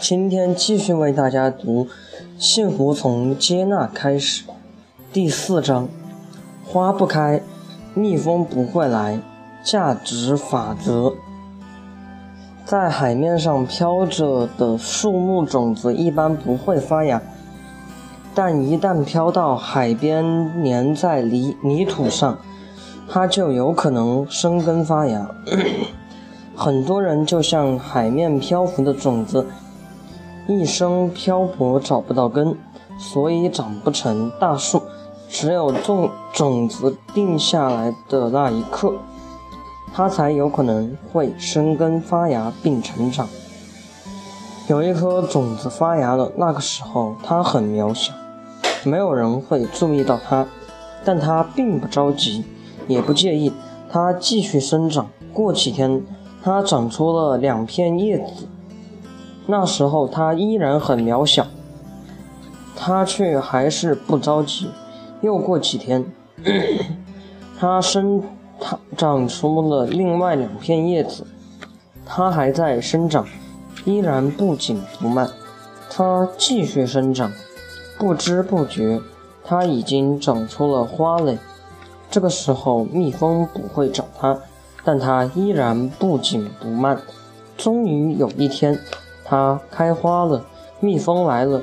今天继续为大家读《幸福从接纳开始》第四章：花不开，蜜蜂不会来。价值法则。在海面上飘着的树木种子一般不会发芽，但一旦飘到海边，粘在泥泥土上，它就有可能生根发芽。很多人就像海面漂浮的种子。一生漂泊找不到根，所以长不成大树。只有种种子定下来的那一刻，它才有可能会生根发芽并成长。有一颗种子发芽了，那个时候它很渺小，没有人会注意到它，但它并不着急，也不介意，它继续生长。过几天，它长出了两片叶子。那时候它依然很渺小，它却还是不着急。又过几天，它生长出了另外两片叶子，它还在生长，依然不紧不慢。它继续生长，不知不觉，它已经长出了花蕾。这个时候，蜜蜂不会找它，但它依然不紧不慢。终于有一天。它开花了，蜜蜂来了，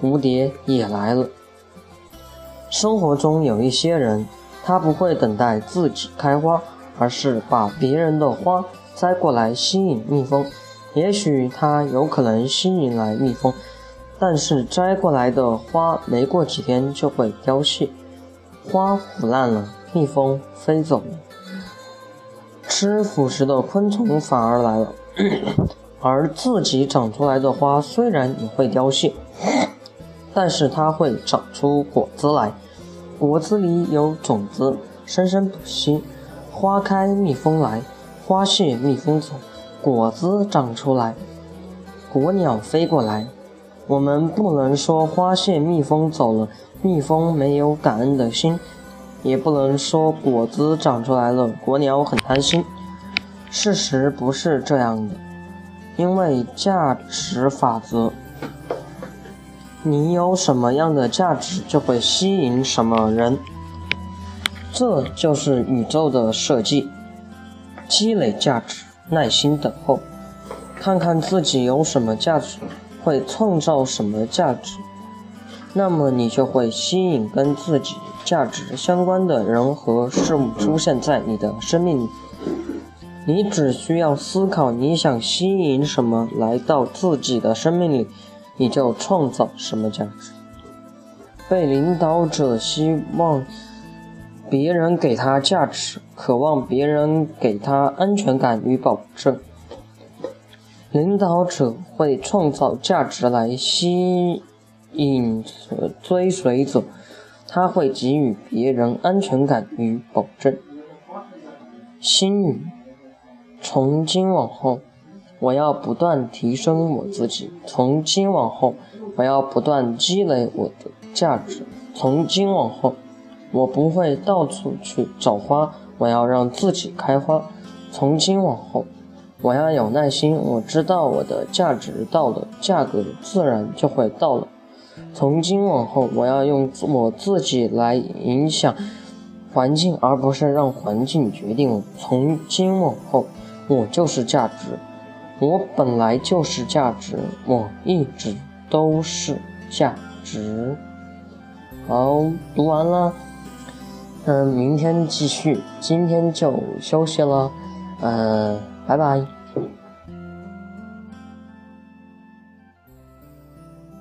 蝴蝶也来了。生活中有一些人，他不会等待自己开花，而是把别人的花摘过来吸引蜜蜂。也许他有可能吸引来蜜蜂，但是摘过来的花没过几天就会凋谢，花腐烂了，蜜蜂飞走了，吃腐食的昆虫反而来了。而自己长出来的花虽然也会凋谢，但是它会长出果子来，果子里有种子，生生不息。花开蜜蜂来，花谢蜜蜂走，果子长出来，果鸟飞过来。我们不能说花谢蜜蜂走了，蜜蜂没有感恩的心，也不能说果子长出来了，果鸟很贪心。事实不是这样的。因为价值法则，你有什么样的价值，就会吸引什么人。这就是宇宙的设计。积累价值，耐心等候，看看自己有什么价值，会创造什么价值，那么你就会吸引跟自己价值相关的人和事物出现在你的生命里。你只需要思考你想吸引什么来到自己的生命里，你就创造什么价值。被领导者希望别人给他价值，渴望别人给他安全感与保证。领导者会创造价值来吸引追随者，他会给予别人安全感与保证。心语。从今往后，我要不断提升我自己。从今往后，我要不断积累我的价值。从今往后，我不会到处去找花，我要让自己开花。从今往后，我要有耐心。我知道我的价值到了，价格自然就会到了。从今往后，我要用我自己来影响环境，而不是让环境决定我。从今往后。我就是价值，我本来就是价值，我一直都是价值。好，读完了，嗯，明天继续，今天就休息了，嗯，拜拜。